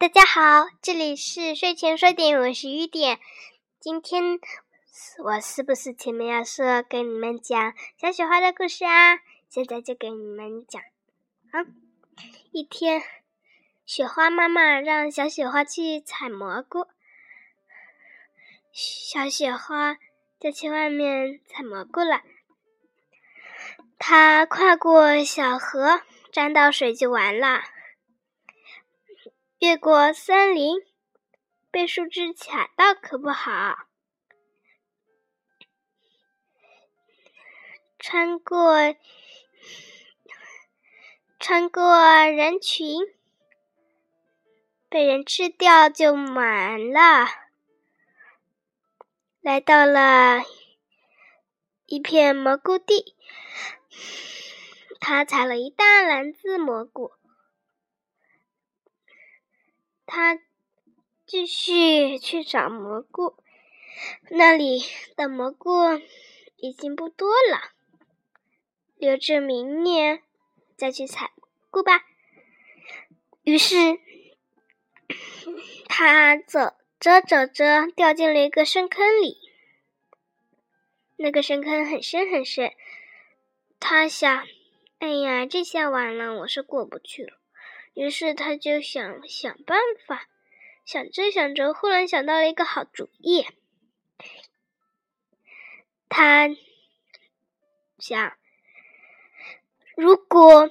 大家好，这里是睡前说点，我是雨点。今天我是不是前面要说跟你们讲小雪花的故事啊？现在就给你们讲啊。一天，雪花妈妈让小雪花去采蘑菇，小雪花就去外面采蘑菇了。她跨过小河，沾到水就完了。越过森林，被树枝卡到可不好。穿过穿过人群，被人吃掉就完了。来到了一片蘑菇地，他采了一大篮子蘑菇。他继续去找蘑菇，那里的蘑菇已经不多了，留着明年再去采菇吧。于是他走着走着，掉进了一个深坑里。那个深坑很深很深，他想：“哎呀，这下完了，我是过不去了。”于是他就想想办法，想着想着，忽然想到了一个好主意。他想，如果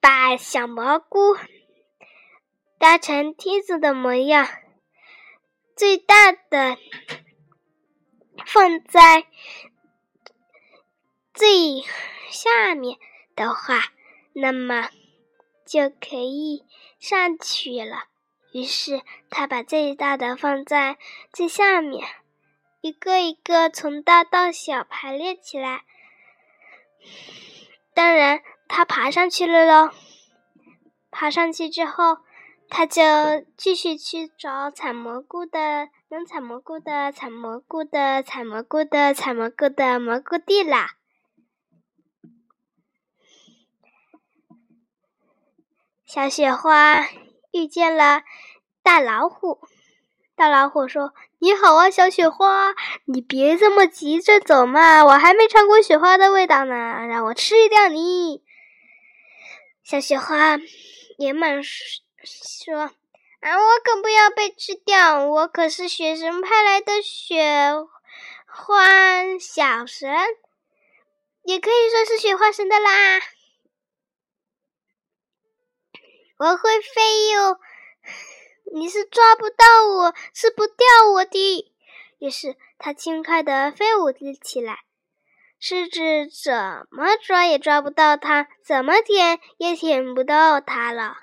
把小蘑菇搭成梯子的模样，最大的放在最下面的话，那么。就可以上去了。于是他把最大的放在最下面，一个一个从大到小排列起来。当然，他爬上去了喽。爬上去之后，他就继续去找采蘑菇的、能采蘑菇的、采蘑菇的、采蘑菇的、采蘑菇的蘑菇地啦。小雪花遇见了大老虎，大老虎说：“你好啊，小雪花，你别这么急着走嘛，我还没尝过雪花的味道呢，让我吃掉你。”小雪花连忙说：“啊，我可不要被吃掉，我可是雪神派来的雪花小神，也可以说是雪花神的啦。”我会飞哟，你是抓不到我，吃不掉我的。于是它轻快地飞舞了起来，狮子怎么抓也抓不到它，怎么舔也舔不到它了。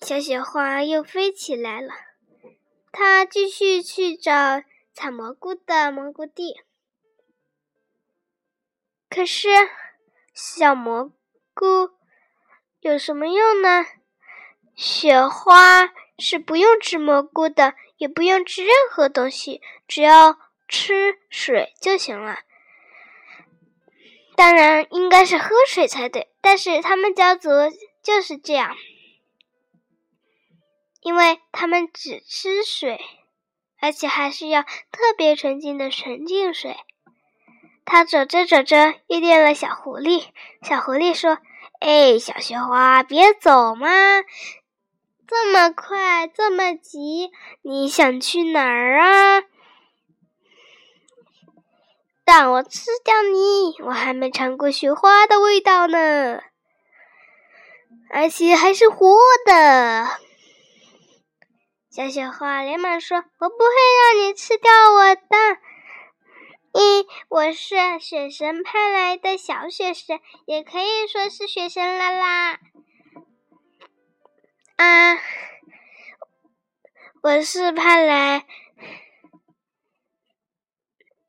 小雪花又飞起来了，它继续去找采蘑菇的蘑菇地，可是小蘑菇。有什么用呢？雪花是不用吃蘑菇的，也不用吃任何东西，只要吃水就行了。当然应该是喝水才对，但是他们家族就是这样，因为他们只吃水，而且还是要特别纯净的纯净水。他走着走着遇见了小狐狸，小狐狸说。哎，小雪花，别走嘛！这么快，这么急，你想去哪儿啊？让我吃掉你！我还没尝过雪花的味道呢，而且还是活的。小雪花连忙说：“我不会让你吃掉我的。”我是雪神派来的小雪神，也可以说是雪神啦啦。啊，我是派来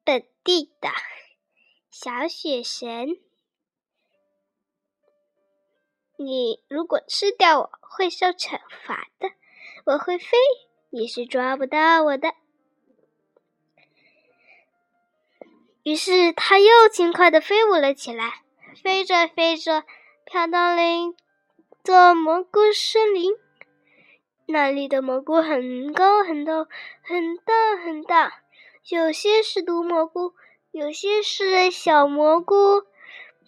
本地的小雪神。你如果吃掉我，会受惩罚的。我会飞，你是抓不到我的。于是，它又轻快地飞舞了起来，飞着飞着，飘到了一座蘑菇森林。那里的蘑菇很高很高，很大很大，有些是毒蘑菇，有些是小蘑菇。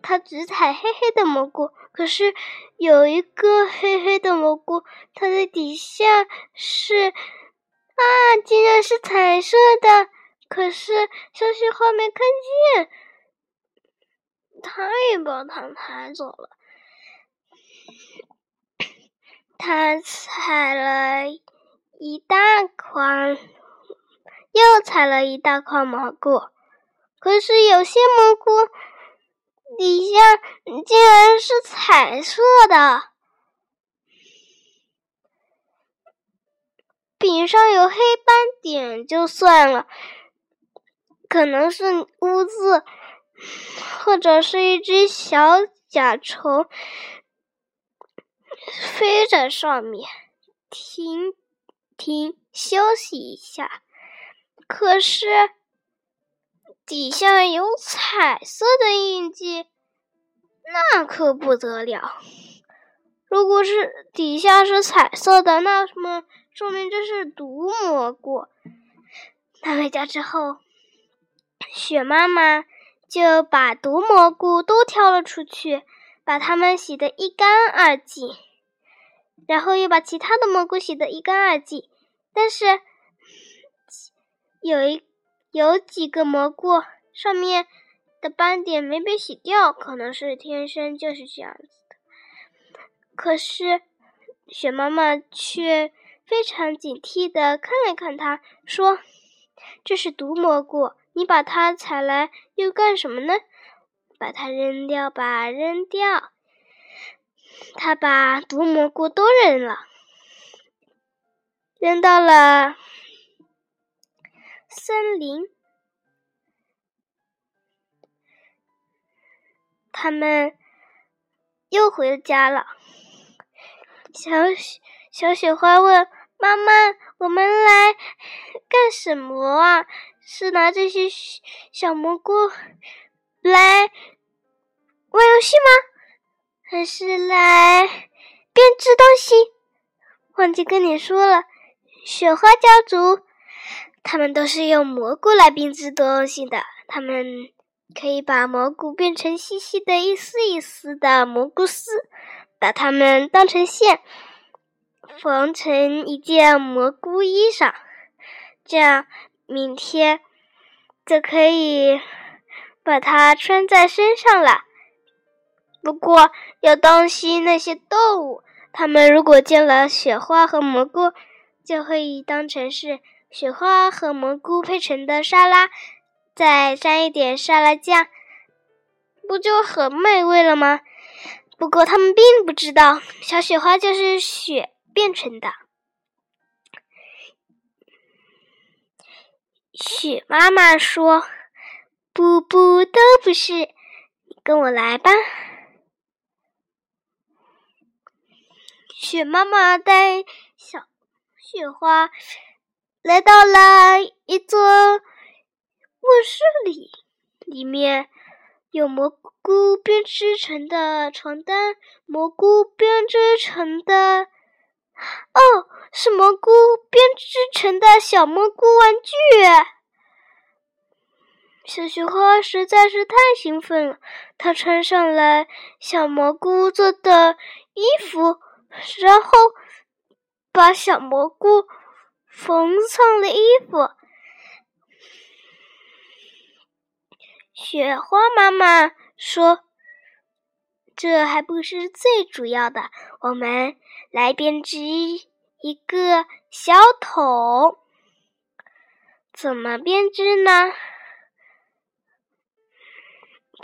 它只采黑黑的蘑菇，可是有一个黑黑的蘑菇，它的底下是啊，竟然是彩色的。可是小雪花没看见，他也把它抬走了。他采了一大筐，又采了一大筐蘑菇，可是有些蘑菇底下竟然是彩色的，饼上有黑斑点就算了，可能是污渍，或者是一只小甲虫。飞在上面，停停休息一下。可是底下有彩色的印记，那可不得了。如果是底下是彩色的，那么说明这是毒蘑菇。拿回家之后，雪妈妈就把毒蘑菇都挑了出去，把它们洗得一干二净。然后又把其他的蘑菇洗得一干二净，但是有一有几个蘑菇上面的斑点没被洗掉，可能是天生就是这样子的。可是雪妈妈却非常警惕的看了看它，说：“这是毒蘑菇，你把它采来又干什么呢？把它扔掉吧，扔掉。”他把毒蘑菇都扔了，扔到了森林。他们又回家了。小雪小雪花问妈妈：“我们来干什么啊？是拿这些小蘑菇来玩游戏吗？”还是来编织东西，忘记跟你说了，雪花家族他们都是用蘑菇来编织东西的。他们可以把蘑菇变成细细的一丝一丝的蘑菇丝，把它们当成线，缝成一件蘑菇衣裳，这样明天就可以把它穿在身上了。不过要当心那些动物，它们如果见了雪花和蘑菇，就会当成是雪花和蘑菇配成的沙拉，再沾一点沙拉酱，不就很美味了吗？不过他们并不知道，小雪花就是雪变成的。雪妈妈说：“不不，都不是，你跟我来吧。”雪妈妈带小雪花来到了一座卧室里，里面有蘑菇编织成的床单，蘑菇编织成的哦，是蘑菇编织成的小蘑菇玩具。小雪花实在是太兴奋了，她穿上了小蘑菇做的衣服。然后把小蘑菇缝上了衣服。雪花妈妈说：“这还不是最主要的，我们来编织一个小桶。怎么编织呢？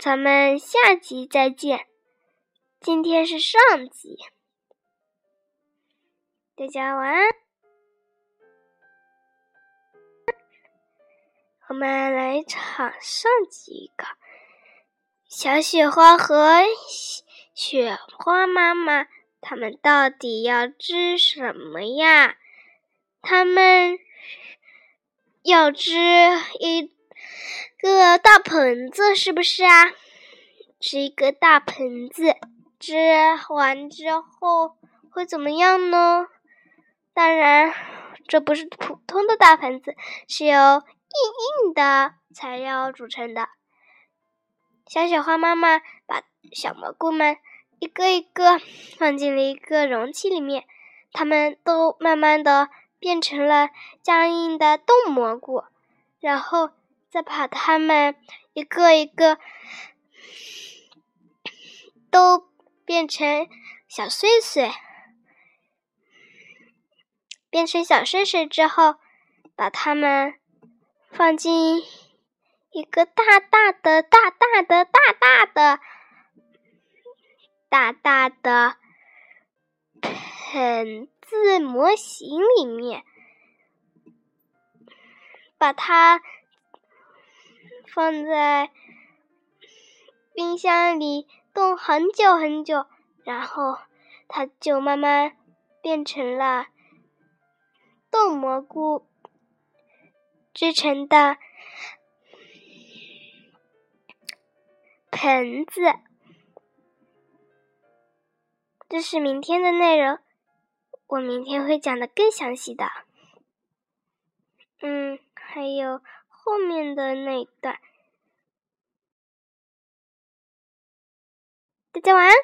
咱们下集再见。今天是上集。”大家晚安。我们来场上集一个小雪花和雪花妈妈，他们到底要织什么呀？他们要织一个大盆子，是不是啊？织一个大盆子，织完之后会怎么样呢？当然，这不是普通的大盆子，是由硬硬的材料组成的。小雪花妈妈把小蘑菇们一个一个放进了一个容器里面，它们都慢慢的变成了僵硬的冻蘑菇，然后再把它们一个一个都变成小碎碎。变成小碎碎之后，把它们放进一个大大的、大大的、大大的、大大的盆子模型里面，把它放在冰箱里冻很久很久，然后它就慢慢变成了。冻蘑菇制成的橙子，这是明天的内容。我明天会讲的更详细的。嗯，还有后面的那一段。大家晚安。